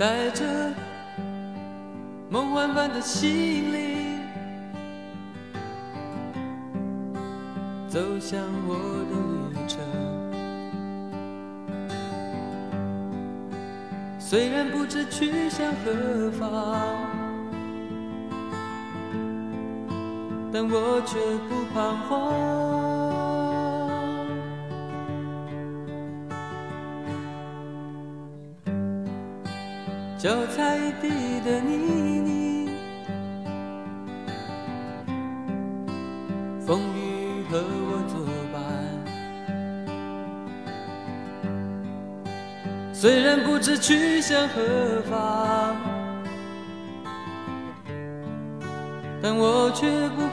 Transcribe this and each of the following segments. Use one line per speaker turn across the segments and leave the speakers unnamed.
带着梦幻般的心灵，走向我的旅程。虽然不知去向何方，但我却不彷徨。脚踩地的泥泞，风雨和我作伴。虽然不知去向何方，但我却不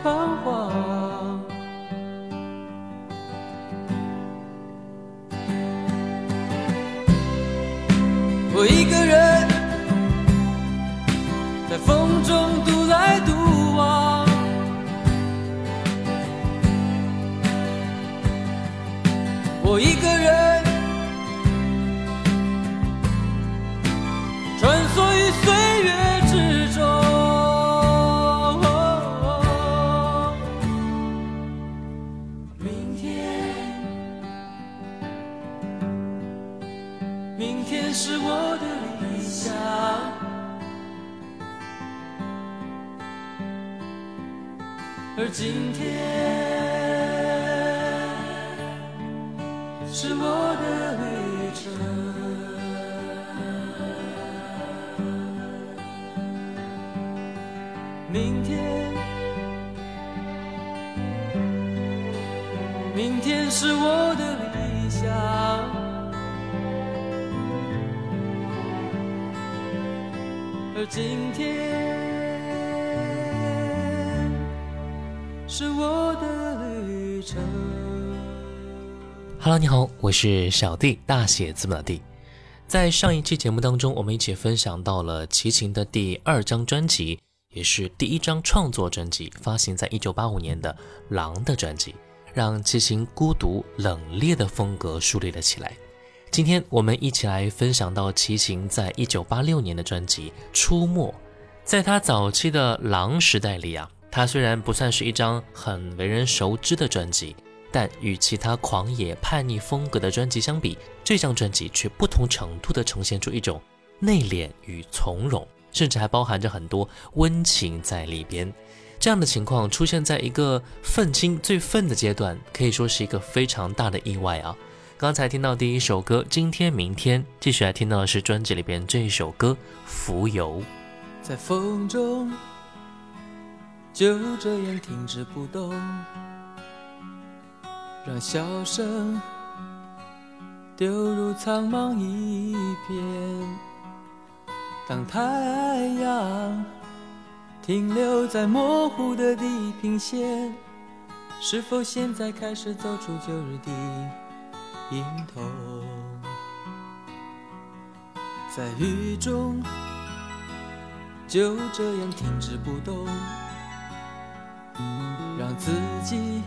Hello，你好，我是小弟，大写字母的弟。在上一期节目当中，我们一起分享到了齐秦的第二张专辑，也是第一张创作专辑，发行在一九八五年的《狼》的专辑，让齐秦孤独冷冽的风格树立了起来。今天我们一起来分享到齐秦在一九八六年的专辑《出没》，在他早期的狼时代里啊。他虽然不算是一张很为人熟知的专辑，但与其他狂野叛逆风格的专辑相比，这张专辑却不同程度地呈现出一种内敛与从容，甚至还包含着很多温情在里边。这样的情况出现在一个愤青最愤的阶段，可以说是一个非常大的意外啊！刚才听到第一首歌《今天明天》，继续来听到的是专辑里边这一首歌《浮游》。
在风中。就这样停止不动，让笑声丢入苍茫一片。当太阳停留在模糊的地平线，是否现在开始走出旧日的影头？在雨中就这样停止不动。让自己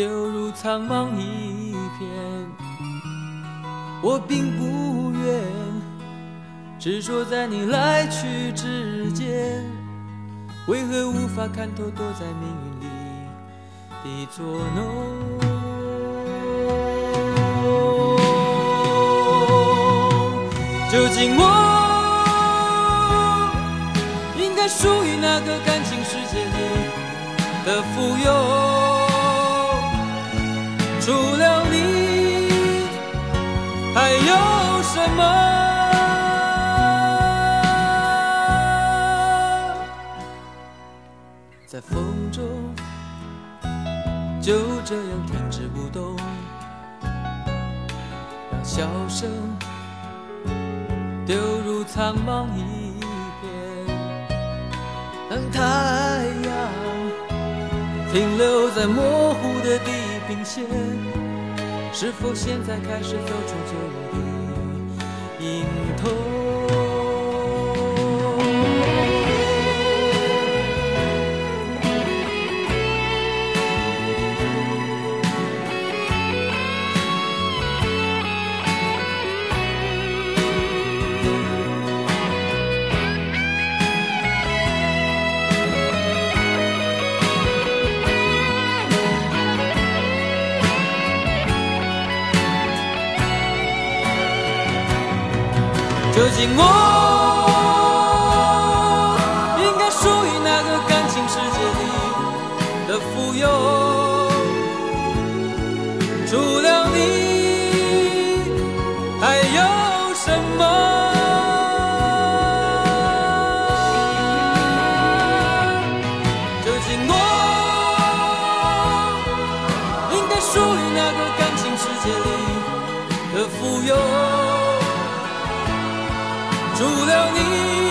丢入苍茫一片，我并不愿执着在你来去之间，为何无法看透躲在命运里的作弄。究竟我应该属于哪个感情世界里的富有？还有什么？在风中，就这样停止不动，让笑声。丢入苍茫一片，当太阳停留在模糊的地平线，是否现在开始走出旧日的影头？究竟我应该属于哪个感情世界里的富有？除了你，还有什么？了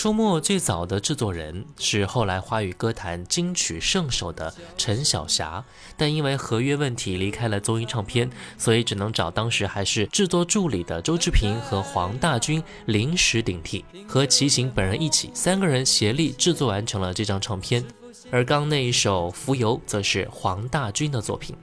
出没最早的制作人是后来华语歌坛金曲圣手的陈小霞，但因为合约问题离开了综艺唱片，所以只能找当时还是制作助理的周志平和黄大军临时顶替，和齐秦本人一起，三个人协力制作完成了这张唱片。而刚那一首《浮游》则是黄大军的作品。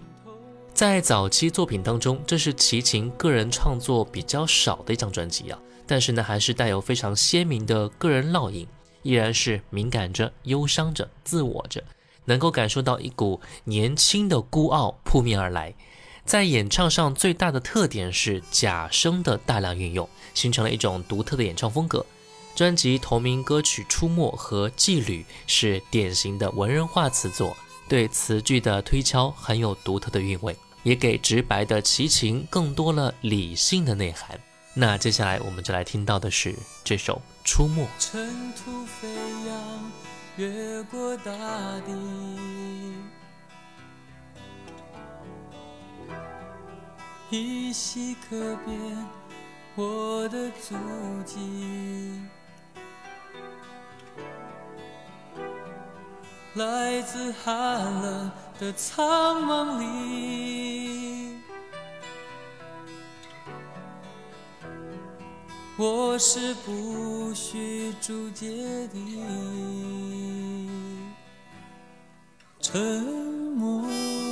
在早期作品当中，这是齐秦个人创作比较少的一张专辑啊。但是呢，还是带有非常鲜明的个人烙印，依然是敏感着、忧伤着、自我着，能够感受到一股年轻的孤傲扑面而来。在演唱上最大的特点是假声的大量运用，形成了一种独特的演唱风格。专辑同名歌曲《出没》和《妓旅》是典型的文人化词作，对词句的推敲很有独特的韵味，也给直白的齐秦更多了理性的内涵。那接下来我们就来听到的是这首《出没》。
尘土飞扬，越过大地，依稀可辨我的足迹，来自寒冷的苍茫里。我是不需注解的沉默。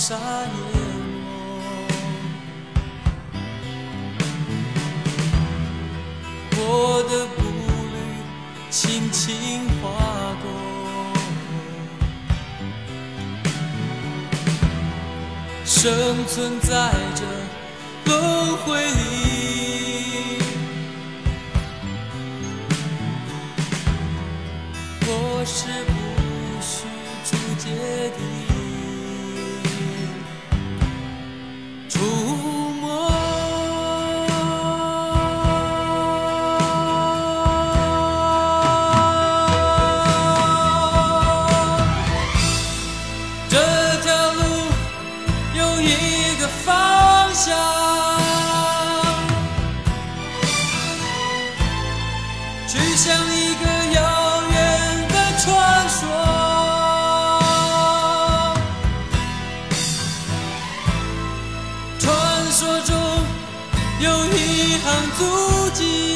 沙淹没，我的步履轻轻划过，生存在这轮回里。行足迹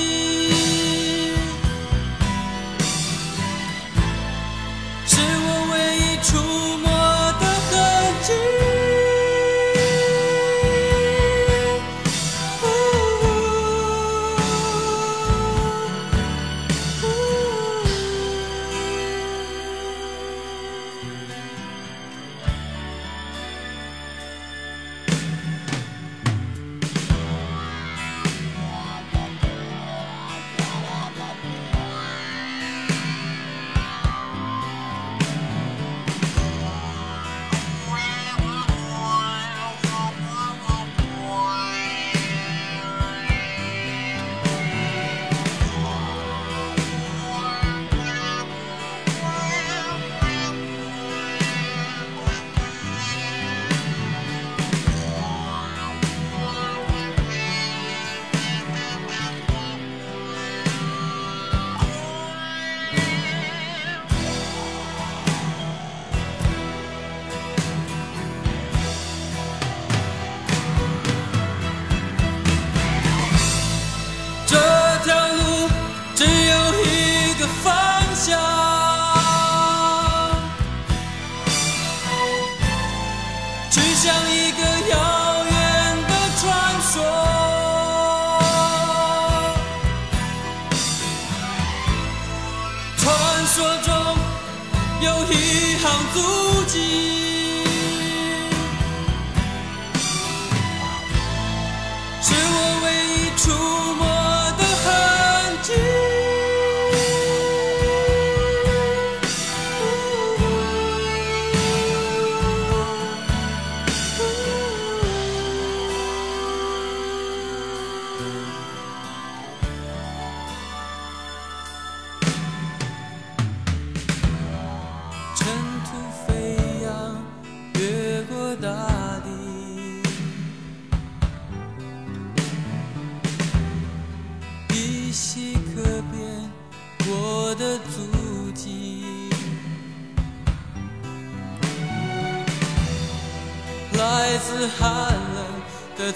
그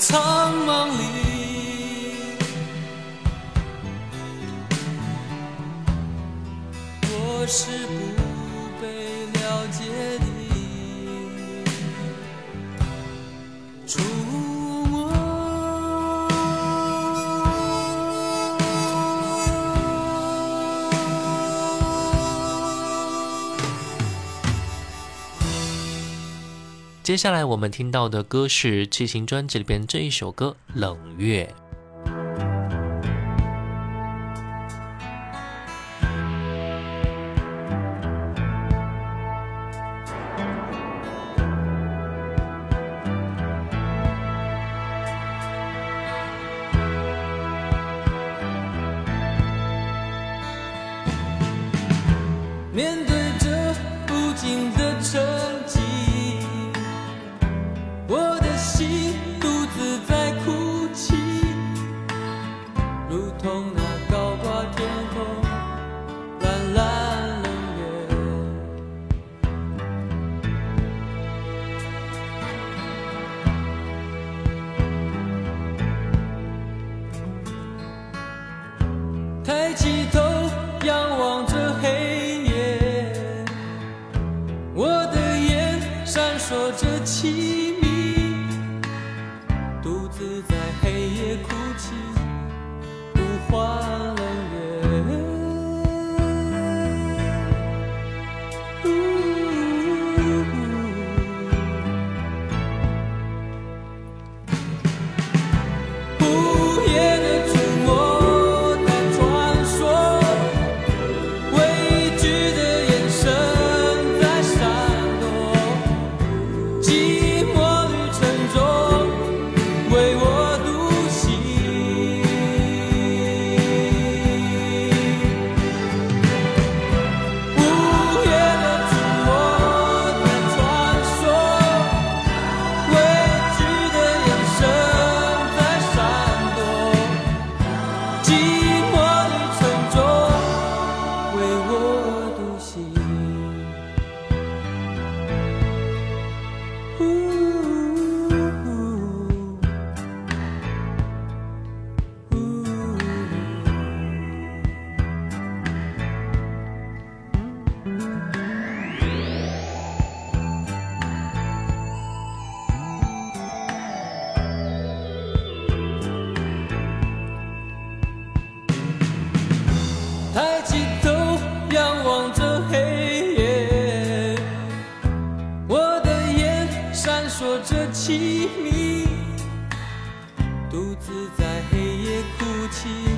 接下来我们听到的歌是《七情》专辑里边这一首歌《冷月》。
哭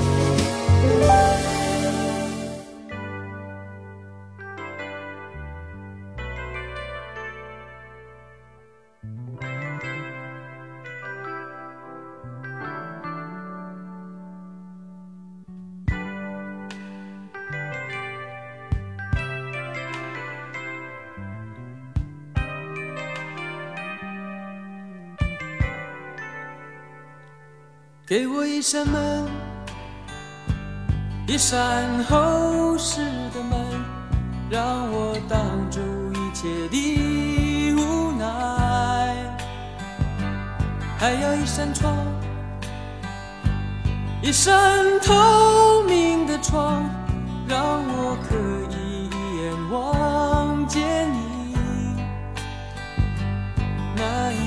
给我一扇门，一扇厚实的门，让我挡住一切的无奈。还要一扇窗，一扇透明的窗，让我可以一眼望见你。那一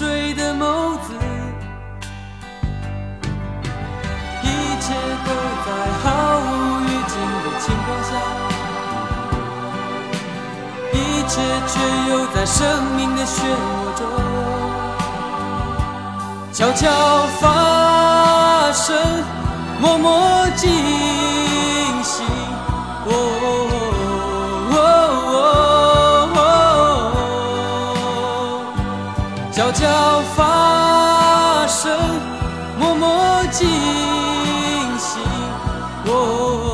水的眸子，一切都在毫无预警的情况下，一切却又在生命的漩涡中悄悄发生。默默记。悄悄发生，默默进行。哦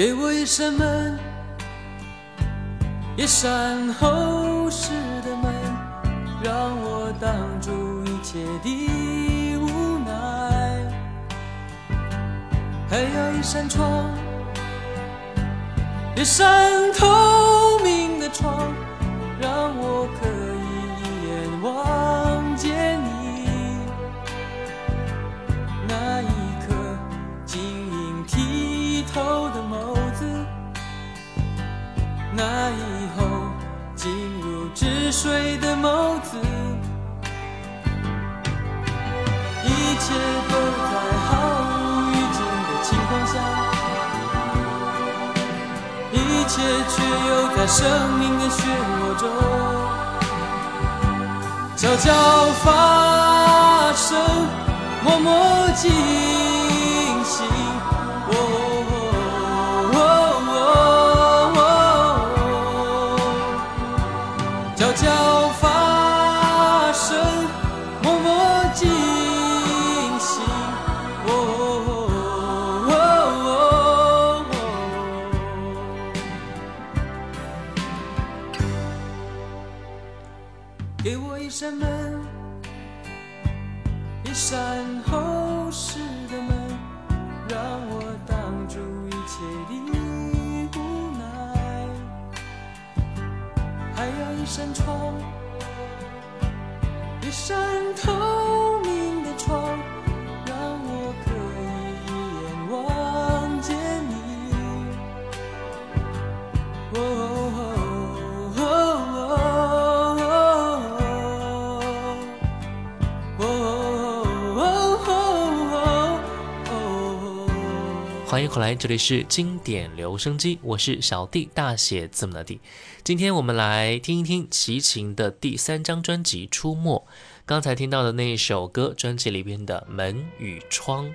给我一扇门，一扇厚实的门，让我挡住一切的无奈。还有一扇窗，一扇透明的窗，
回来，这里是经典留声机，我是小弟，大写字母的弟。今天我们来听一听齐秦的第三张专辑《出没》。刚才听到的那一首歌，专辑里边的《门与窗》，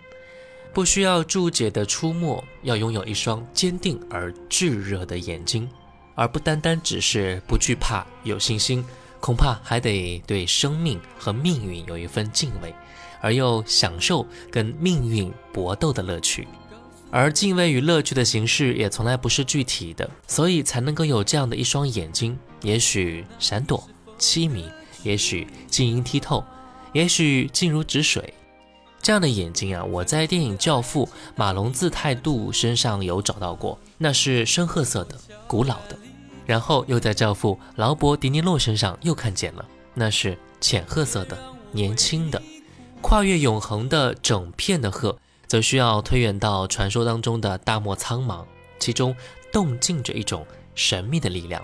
不需要注解的出没，要拥有一双坚定而炙热的眼睛，而不单单只是不惧怕、有信心，恐怕还得对生命和命运有一份敬畏，而又享受跟命运搏斗的乐趣。而敬畏与乐趣的形式也从来不是具体的，所以才能够有这样的一双眼睛，也许闪躲、凄迷，也许晶莹剔透，也许静如止水。这样的眼睛啊，我在电影《教父》马龙自泰度身上有找到过，那是深褐色的、古老的；然后又在《教父》劳勃·迪尼洛身上又看见了，那是浅褐色的、年轻的。跨越永恒的整片的褐。则需要推远到传说当中的大漠苍茫，其中动静着一种神秘的力量。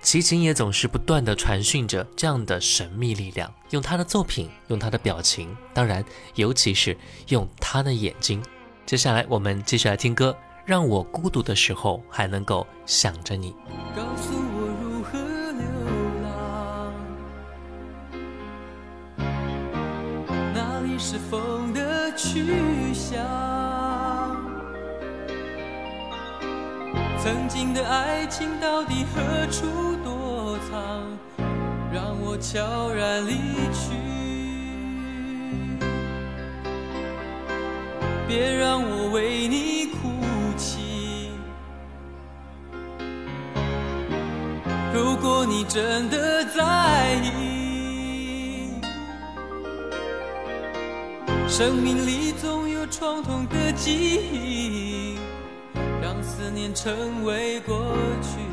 齐秦也总是不断的传讯着这样的神秘力量，用他的作品，用他的表情，当然，尤其是用他的眼睛。接下来我们继续来听歌，让我孤独的时候还能够想着你。
告诉我如何流浪，哪里是风的去向？曾经的爱情到底何处躲藏？让我悄然离去，别让我为你哭泣。如果你真的在意，生命里总有创痛的记忆，让思念成为过去。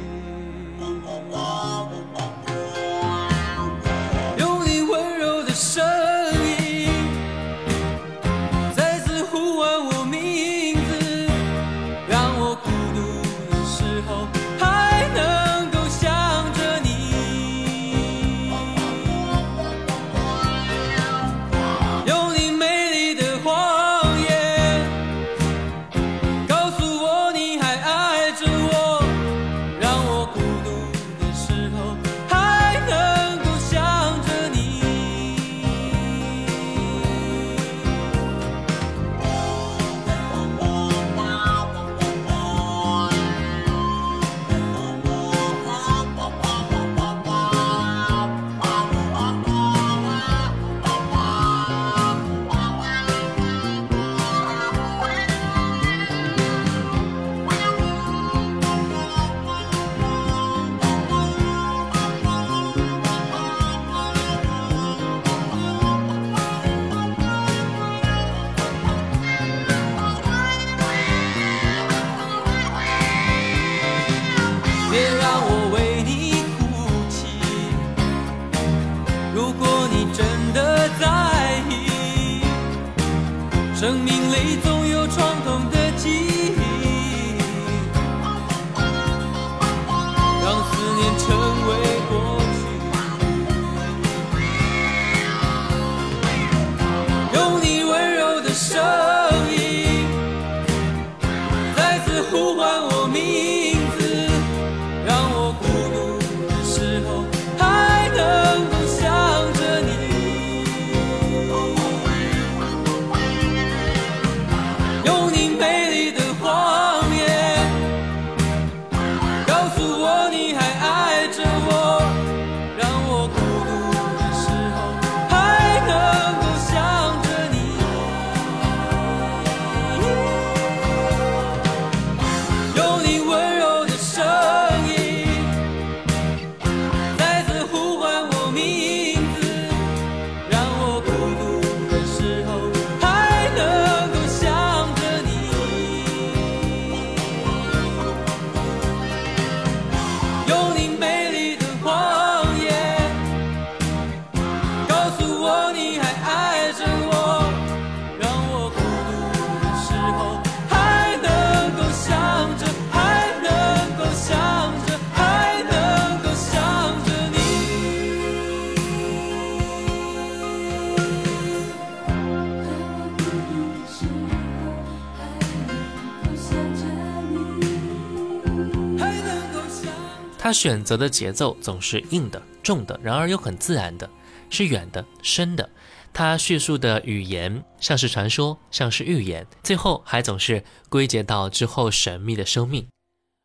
他选择的节奏总是硬的、重的，然而又很自然的，是远的、深的。他叙述的语言像是传说，像是预言，最后还总是归结到之后神秘的生命。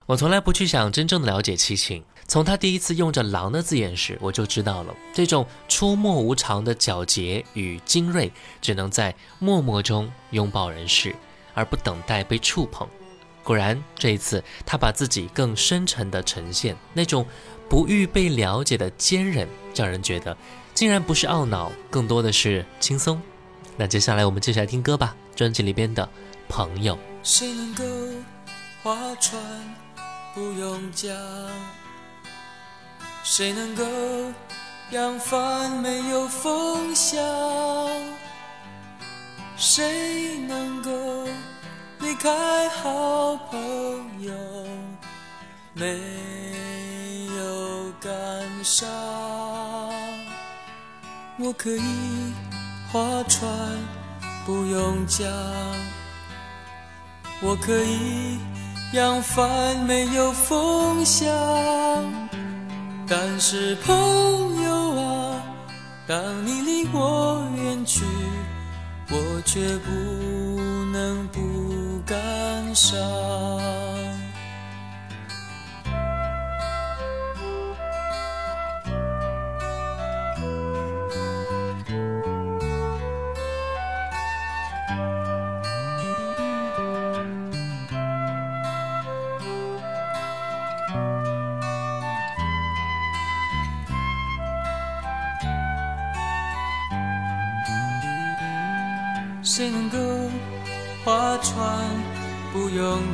我从来不去想真正的了解七情，从他第一次用着“狼”的字眼时，我就知道了，这种出没无常的皎洁与精锐，只能在默默中拥抱人世，而不等待被触碰。果然，这一次他把自己更深沉的呈现，那种不欲被了解的坚韧，让人觉得竟然不是懊恼，更多的是轻松。那接下来我们继续来听歌吧，专辑里边的《朋友》。
谁能够划船不用桨？谁能够扬帆没有风向？谁能够离开好朋友没有感伤？我可以划船不用桨。我可以扬帆没有风向，但是朋友啊，当你离我远去，我却不能不感伤。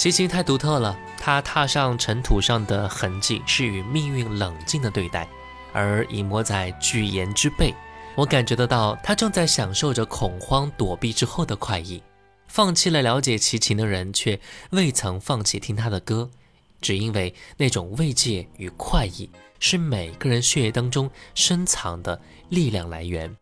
齐秦太独特了，他踏上尘土上的痕迹是与命运冷静的对待，而隐没在巨岩之背，我感觉得到他正在享受着恐慌躲避之后的快意。放弃了了解齐秦的人，却未曾放弃听他的歌，只因为那种慰藉与快意是每个人血液当中深藏的力量来源。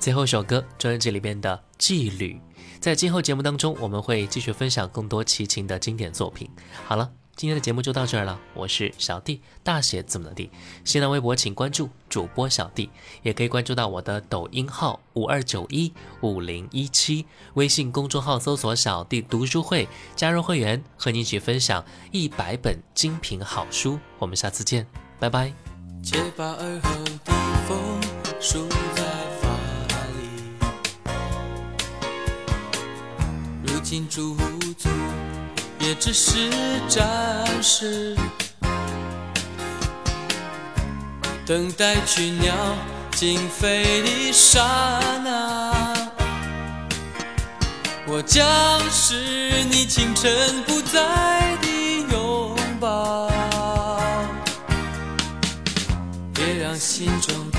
最后一首歌，专辑里边的《纪律》。在今后节目当中，我们会继续分享更多齐秦的经典作品。好了，今天的节目就到这儿了。我是小弟，大写字母的弟。新浪微博请关注主播小弟，也可以关注到我的抖音号五二九一五零一七，微信公众号搜索“小弟读书会”，加入会员，和你一起分享一百本精品好书。我们下次见，拜拜。
且把耳后的风如今驻足也只是暂时，等待群鸟惊飞的刹那，我将是你清晨不在的拥抱。别让心中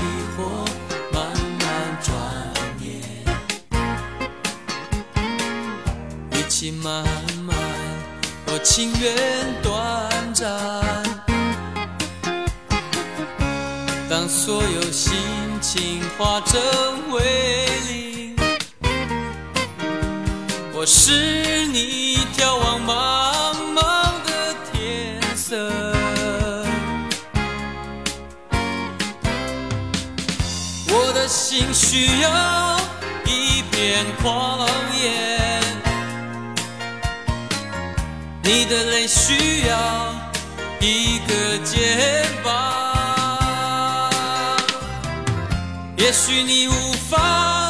慢慢，我情愿短暂。当所有心情化成为零，我是你的泪需要一个肩膀。也许你无法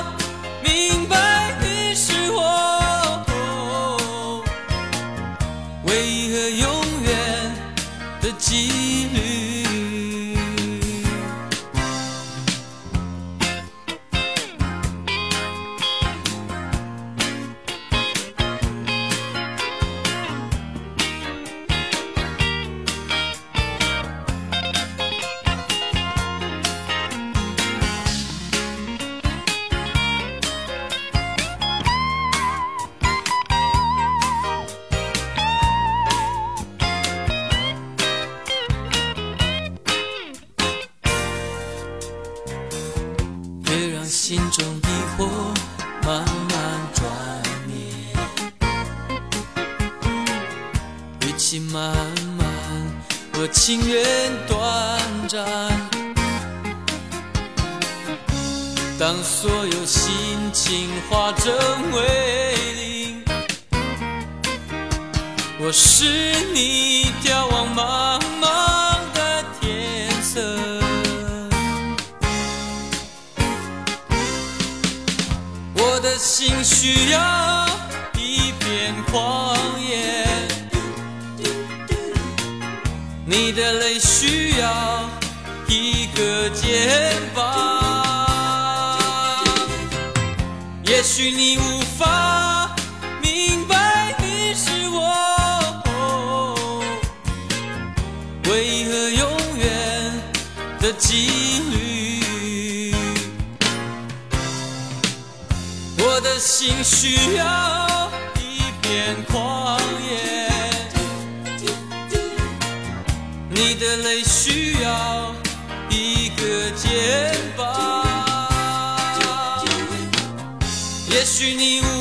化成为零，我是你眺望茫茫的天色。我的心需要一片旷野，你的泪需要一个肩膀。也许你无法明白你是我为何永远的几率。我的心需要一片旷许你